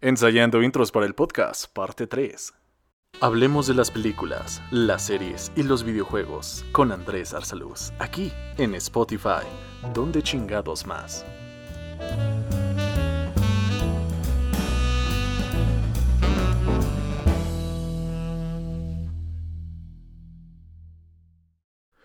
Ensayando intros para el podcast, parte 3. Hablemos de las películas, las series y los videojuegos con Andrés Arsaluz, aquí en Spotify, donde chingados más.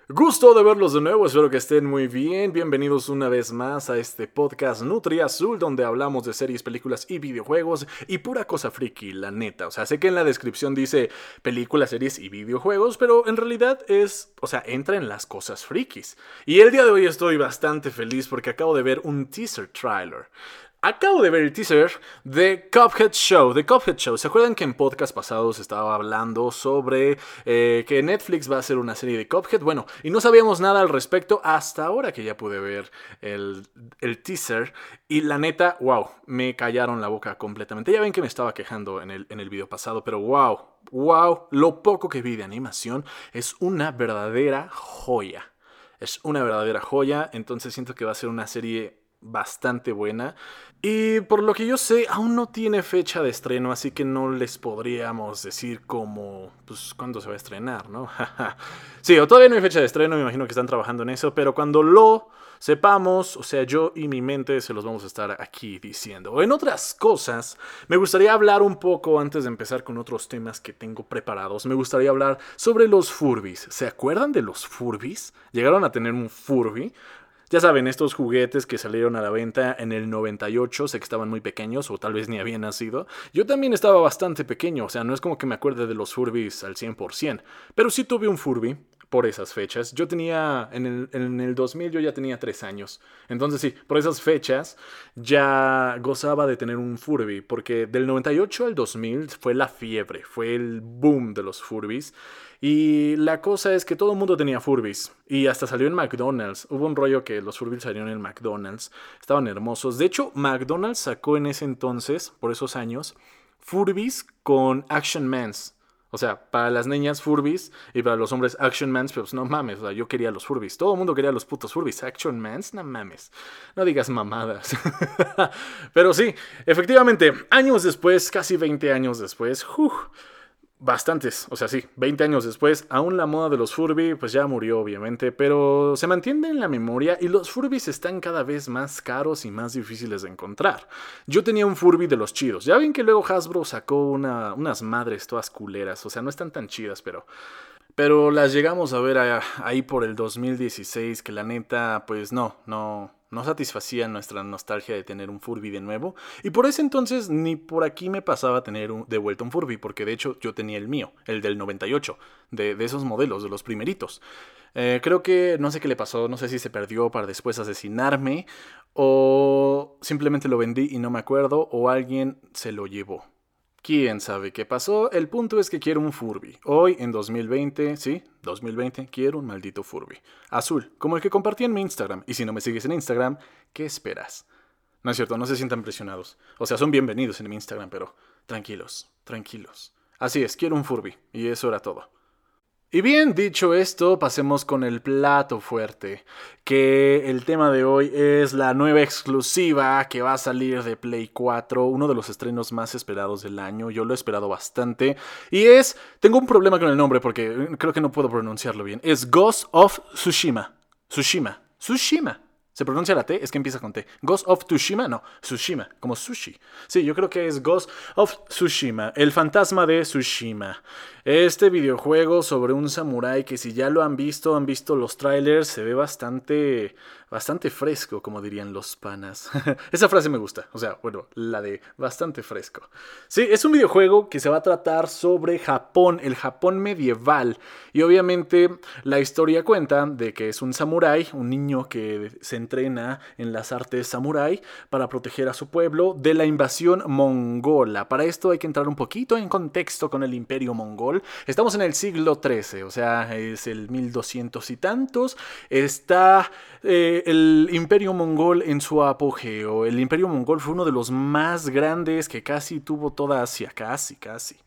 Gusto de verlos de nuevo, espero que estén muy bien. Bienvenidos una vez más a este podcast Nutri Azul, donde hablamos de series, películas y videojuegos y pura cosa friki, la neta. O sea, sé que en la descripción dice películas, series y videojuegos, pero en realidad es, o sea, entra en las cosas frikis. Y el día de hoy estoy bastante feliz porque acabo de ver un teaser trailer. Acabo de ver el teaser de Cuphead Show. De Cuphead Show. ¿Se acuerdan que en podcast pasados estaba hablando sobre eh, que Netflix va a hacer una serie de Cuphead? Bueno, y no sabíamos nada al respecto hasta ahora que ya pude ver el, teaser. Y la neta, wow, me callaron la boca completamente. Ya ven que me estaba quejando en el, en el video pasado, pero wow, wow, lo poco que vi de animación es una verdadera joya. Es una verdadera joya, entonces siento que va a ser una serie bastante buena. Y por lo que yo sé, aún no tiene fecha de estreno, así que no les podríamos decir como, pues, cuándo se va a estrenar, ¿no? sí, o todavía no hay fecha de estreno, me imagino que están trabajando en eso, pero cuando lo sepamos, o sea, yo y mi mente se los vamos a estar aquí diciendo. En otras cosas, me gustaría hablar un poco antes de empezar con otros temas que tengo preparados. Me gustaría hablar sobre los Furbis. ¿Se acuerdan de los Furbis? ¿Llegaron a tener un Furby? Ya saben, estos juguetes que salieron a la venta en el 98, sé que estaban muy pequeños o tal vez ni habían nacido. Yo también estaba bastante pequeño, o sea, no es como que me acuerde de los Furbis al 100%, pero sí tuve un Furby por esas fechas. Yo tenía, en el, en el 2000 yo ya tenía 3 años. Entonces sí, por esas fechas ya gozaba de tener un Furby, porque del 98 al 2000 fue la fiebre, fue el boom de los Furbis. Y la cosa es que todo el mundo tenía Furbis. Y hasta salió en McDonald's. Hubo un rollo que los Furbis salieron en McDonald's. Estaban hermosos. De hecho, McDonald's sacó en ese entonces, por esos años, Furbis con Action Mans. O sea, para las niñas Furbis y para los hombres Action Mans, pues no mames, o sea, yo quería los Furbis. Todo el mundo quería los putos Furbis. Action Mans, no mames. No digas mamadas. Pero sí, efectivamente, años después, casi 20 años después, bastantes, o sea, sí, 20 años después, aún la moda de los Furby pues ya murió obviamente, pero se mantiene en la memoria y los Furbis están cada vez más caros y más difíciles de encontrar. Yo tenía un Furby de los chidos, ya ven que luego Hasbro sacó una, unas madres todas culeras, o sea, no están tan chidas, pero... Pero las llegamos a ver ahí por el 2016, que la neta, pues no, no, no satisfacía nuestra nostalgia de tener un Furby de nuevo. Y por ese entonces ni por aquí me pasaba tener de vuelta un Furby, porque de hecho yo tenía el mío, el del 98, de, de esos modelos, de los primeritos. Eh, creo que no sé qué le pasó, no sé si se perdió para después asesinarme, o simplemente lo vendí y no me acuerdo, o alguien se lo llevó. ¿Quién sabe qué pasó? El punto es que quiero un Furby. Hoy, en 2020, sí, 2020, quiero un maldito Furby. Azul, como el que compartí en mi Instagram. Y si no me sigues en Instagram, ¿qué esperas? No es cierto, no se sientan presionados. O sea, son bienvenidos en mi Instagram, pero tranquilos, tranquilos. Así es, quiero un Furby. Y eso era todo. Y bien, dicho esto, pasemos con el plato fuerte, que el tema de hoy es la nueva exclusiva que va a salir de Play 4, uno de los estrenos más esperados del año, yo lo he esperado bastante, y es, tengo un problema con el nombre porque creo que no puedo pronunciarlo bien, es Ghost of Tsushima, Tsushima, Tsushima. ¿Se pronuncia la T? Es que empieza con T. Ghost of Tsushima, no, Tsushima, como sushi. Sí, yo creo que es Ghost of Tsushima, el fantasma de Tsushima. Este videojuego sobre un samurái que si ya lo han visto, han visto los trailers, se ve bastante bastante fresco, como dirían los panas. Esa frase me gusta, o sea, bueno, la de bastante fresco. Sí, es un videojuego que se va a tratar sobre Japón, el Japón medieval. Y obviamente la historia cuenta de que es un samurái, un niño que se entrena en las artes samurái para proteger a su pueblo de la invasión mongola. Para esto hay que entrar un poquito en contexto con el imperio mongol. Estamos en el siglo XIII, o sea, es el 1200 y tantos. Está... Eh, el imperio mongol en su apogeo. El imperio mongol fue uno de los más grandes que casi tuvo toda Asia, casi, casi.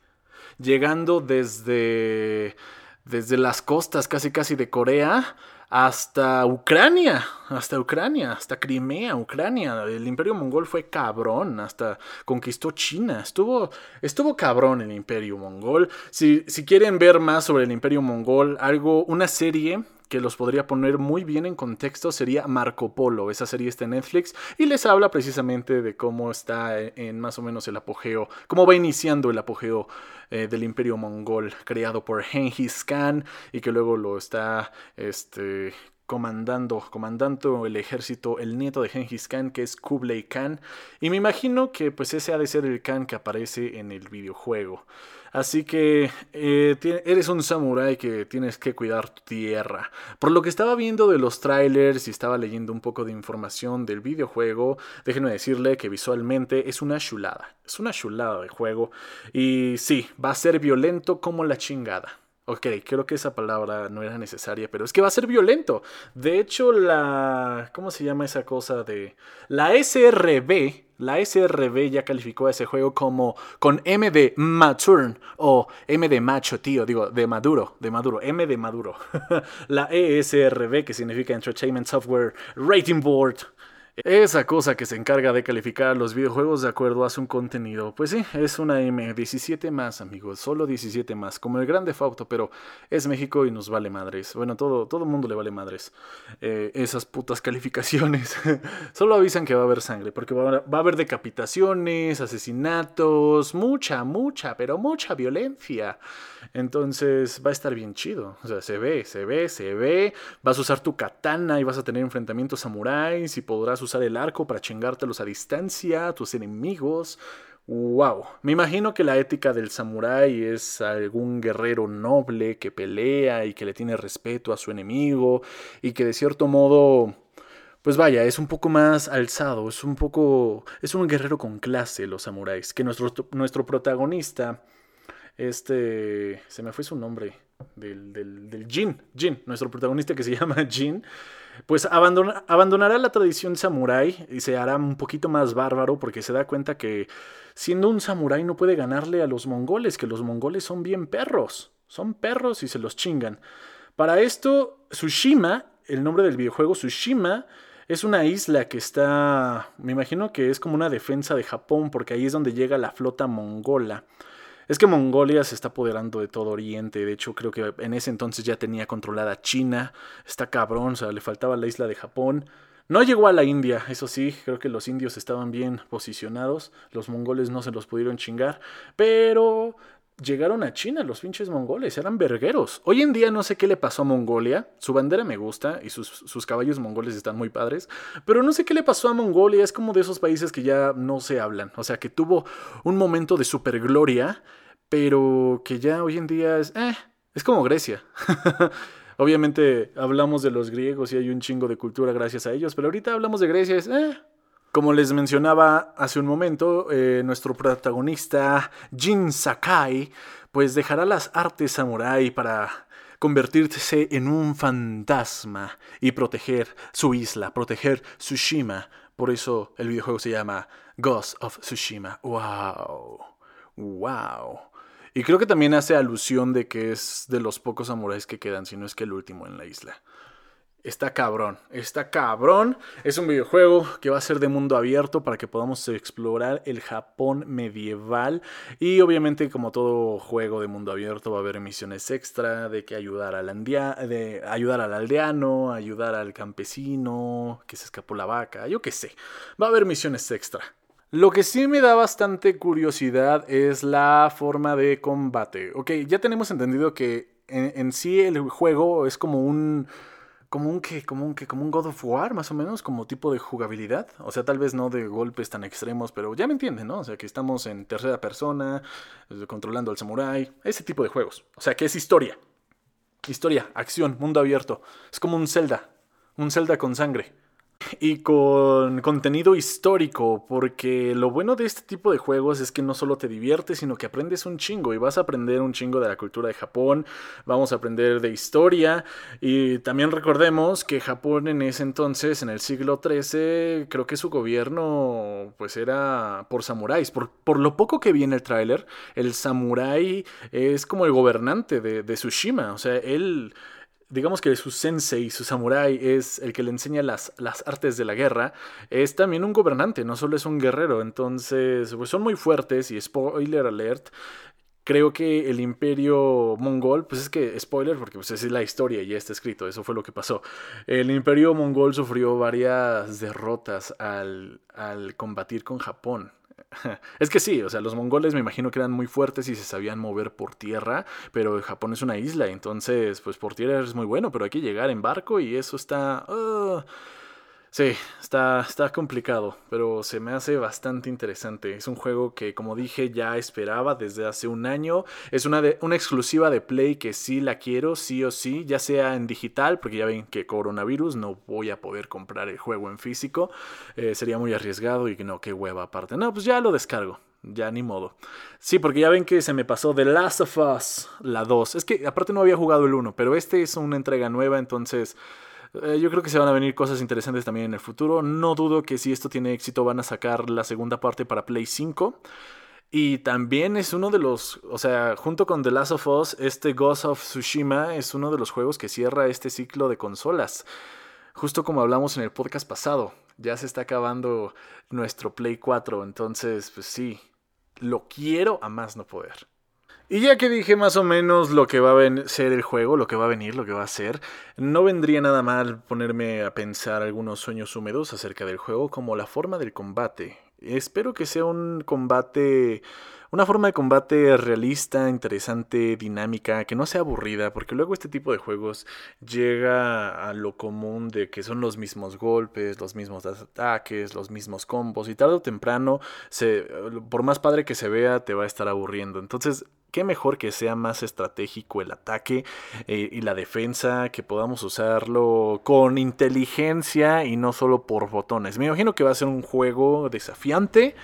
Llegando desde, desde las costas casi casi de Corea hasta Ucrania, hasta Ucrania, hasta Crimea, Ucrania. El imperio mongol fue cabrón, hasta conquistó China. Estuvo, estuvo cabrón el imperio mongol. Si, si quieren ver más sobre el imperio mongol, algo, una serie que los podría poner muy bien en contexto sería Marco Polo. Esa serie está en Netflix y les habla precisamente de cómo está en más o menos el apogeo, cómo va iniciando el apogeo eh, del imperio mongol creado por Genghis Khan y que luego lo está este, comandando, comandando el ejército, el nieto de Genghis Khan, que es Kublai Khan. Y me imagino que pues ese ha de ser el Khan que aparece en el videojuego. Así que eh, eres un samurái que tienes que cuidar tu tierra. Por lo que estaba viendo de los trailers y estaba leyendo un poco de información del videojuego, déjenme decirle que visualmente es una chulada. Es una chulada de juego. Y sí, va a ser violento como la chingada. Ok, creo que esa palabra no era necesaria, pero es que va a ser violento. De hecho, la... ¿Cómo se llama esa cosa de... La SRB, la SRB ya calificó a ese juego como con M de mature o M de macho, tío, digo, de maduro, de maduro, M de maduro. la ESRB, que significa Entertainment Software Rating Board, esa cosa que se encarga de calificar los videojuegos de acuerdo a su contenido. Pues sí, es una M17 más, amigos. Solo 17 más. Como el grande Fauto, pero es México y nos vale madres. Bueno, todo, todo mundo le vale madres. Eh, esas putas calificaciones. Solo avisan que va a haber sangre. Porque va a haber decapitaciones, asesinatos, mucha, mucha, pero mucha violencia. Entonces va a estar bien chido. O sea, se ve, se ve, se ve. Vas a usar tu katana y vas a tener enfrentamientos samuráis y podrás usar el arco para chingártelos a distancia, a tus enemigos. ¡Wow! Me imagino que la ética del samurái es algún guerrero noble que pelea y que le tiene respeto a su enemigo y que de cierto modo pues vaya, es un poco más alzado, es un poco. es un guerrero con clase, los samuráis. Que nuestro, nuestro protagonista este, se me fue su nombre, del, del, del Jin, Jin, nuestro protagonista que se llama Jin, pues abandonará la tradición samurái y se hará un poquito más bárbaro porque se da cuenta que siendo un samurái no puede ganarle a los mongoles, que los mongoles son bien perros, son perros y se los chingan. Para esto, Tsushima, el nombre del videojuego Tsushima, es una isla que está, me imagino que es como una defensa de Japón porque ahí es donde llega la flota mongola. Es que Mongolia se está apoderando de todo Oriente. De hecho, creo que en ese entonces ya tenía controlada China. Está cabrón, o sea, le faltaba la isla de Japón. No llegó a la India, eso sí, creo que los indios estaban bien posicionados, los mongoles no se los pudieron chingar, pero llegaron a China los pinches mongoles, eran vergueros. Hoy en día no sé qué le pasó a Mongolia, su bandera me gusta y sus, sus, caballos mongoles están muy padres, pero no sé qué le pasó a Mongolia, es como de esos países que ya no se hablan, o sea, que tuvo un momento de supergloria, pero que ya hoy en día es, eh, es como Grecia. Obviamente hablamos de los griegos y hay un chingo de cultura gracias a ellos, pero ahorita hablamos de Grecia, es, eh, como les mencionaba hace un momento, eh, nuestro protagonista Jin Sakai pues dejará las artes samurai para convertirse en un fantasma y proteger su isla, proteger Tsushima. Por eso el videojuego se llama Ghost of Tsushima. ¡Wow! ¡Wow! Y creo que también hace alusión de que es de los pocos samuráis que quedan, si no es que el último en la isla. Está cabrón, está cabrón. Es un videojuego que va a ser de mundo abierto para que podamos explorar el Japón medieval. Y obviamente, como todo juego de mundo abierto, va a haber misiones extra de que ayudar al, de ayudar al aldeano, ayudar al campesino, que se escapó la vaca, yo qué sé. Va a haber misiones extra. Lo que sí me da bastante curiosidad es la forma de combate. Ok, ya tenemos entendido que en sí el juego es como un como un que, como un que, como un God of War, más o menos, como tipo de jugabilidad. O sea, tal vez no de golpes tan extremos, pero ya me entienden, ¿no? O sea, que estamos en tercera persona, eh, controlando al samurái, ese tipo de juegos. O sea, que es historia. Historia, acción, mundo abierto. Es como un Zelda, un Zelda con sangre y con contenido histórico, porque lo bueno de este tipo de juegos es que no solo te diviertes, sino que aprendes un chingo y vas a aprender un chingo de la cultura de Japón, vamos a aprender de historia y también recordemos que Japón en ese entonces, en el siglo XIII, creo que su gobierno pues era por samuráis, por, por lo poco que vi en el tráiler, el samurái es como el gobernante de, de Tsushima, o sea, él digamos que su sensei, su samurái, es el que le enseña las, las artes de la guerra, es también un gobernante, no solo es un guerrero. Entonces, pues son muy fuertes y spoiler alert. Creo que el imperio mongol, pues es que, spoiler, porque pues es la historia y ya está escrito, eso fue lo que pasó. El imperio mongol sufrió varias derrotas al, al combatir con Japón. Es que sí, o sea, los mongoles me imagino que eran muy fuertes y se sabían mover por tierra, pero Japón es una isla, entonces, pues por tierra es muy bueno, pero hay que llegar en barco y eso está... Sí, está, está complicado, pero se me hace bastante interesante. Es un juego que, como dije, ya esperaba desde hace un año. Es una, de, una exclusiva de Play que sí la quiero, sí o sí, ya sea en digital, porque ya ven que coronavirus no voy a poder comprar el juego en físico. Eh, sería muy arriesgado y no, qué hueva aparte. No, pues ya lo descargo. Ya ni modo. Sí, porque ya ven que se me pasó The Last of Us, la 2. Es que aparte no había jugado el 1, pero este es una entrega nueva, entonces eh, yo creo que se van a venir cosas interesantes también en el futuro. No dudo que si esto tiene éxito van a sacar la segunda parte para Play 5. Y también es uno de los, o sea, junto con The Last of Us, este Ghost of Tsushima es uno de los juegos que cierra este ciclo de consolas. Justo como hablamos en el podcast pasado, ya se está acabando nuestro Play 4, entonces, pues sí, lo quiero a más no poder. Y ya que dije más o menos lo que va a ser el juego, lo que va a venir, lo que va a ser, no vendría nada mal ponerme a pensar algunos sueños húmedos acerca del juego como la forma del combate. Espero que sea un combate una forma de combate realista, interesante, dinámica, que no sea aburrida, porque luego este tipo de juegos llega a lo común de que son los mismos golpes, los mismos ataques, los mismos combos, y tarde o temprano, por más padre que se vea, te va a estar aburriendo. Entonces, qué mejor que sea más estratégico el ataque eh, y la defensa, que podamos usarlo con inteligencia y no solo por botones. Me imagino que va a ser un juego desafiante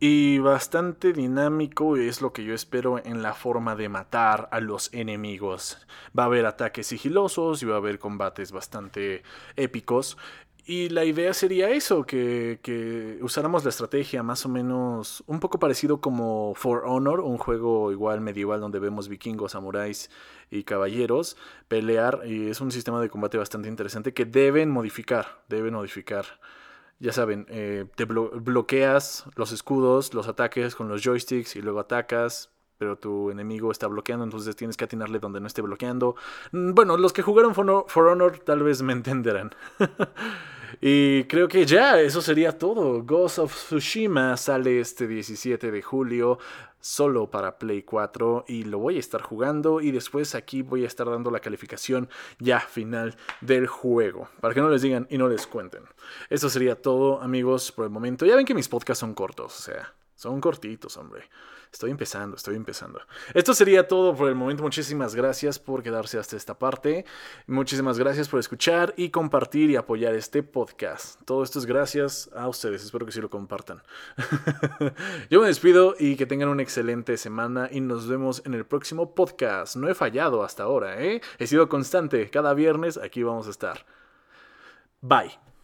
y bastante dinámico es lo que yo espero en la forma de matar a los enemigos. Va a haber ataques sigilosos y va a haber combates bastante épicos. Y la idea sería eso, que, usáramos la estrategia más o menos un poco parecido como For Honor, un juego igual medieval donde vemos vikingos, samuráis y caballeros pelear. Y es un sistema de combate bastante interesante que deben modificar, deben modificar ya saben, eh, te bloqueas los escudos, los ataques con los joysticks y luego atacas, pero tu enemigo está bloqueando, entonces tienes que atinarle donde no esté bloqueando. Mm, bueno, los que jugaron For Honor, tal vez me entenderán. y creo que ya, eso sería todo. Ghost of Tsushima sale este 17 de julio solo para Play 4 y lo voy a estar jugando y después aquí voy a estar dando la calificación ya final del juego para que no les digan y no les cuenten. Eso sería todo amigos por el momento. Ya ven que mis podcasts son cortos, o sea, son cortitos, hombre. Estoy empezando, estoy empezando. Esto sería todo por el momento. Muchísimas gracias por quedarse hasta esta parte. Muchísimas gracias por escuchar y compartir y apoyar este podcast. Todo esto es gracias a ustedes. Espero que sí lo compartan. Yo me despido y que tengan una excelente semana y nos vemos en el próximo podcast. No he fallado hasta ahora, ¿eh? He sido constante. Cada viernes aquí vamos a estar. Bye.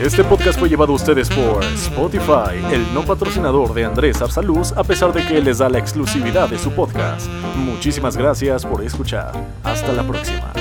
Este podcast fue llevado a ustedes por Spotify, el no patrocinador de Andrés Arsaluz, a pesar de que les da la exclusividad de su podcast. Muchísimas gracias por escuchar. Hasta la próxima.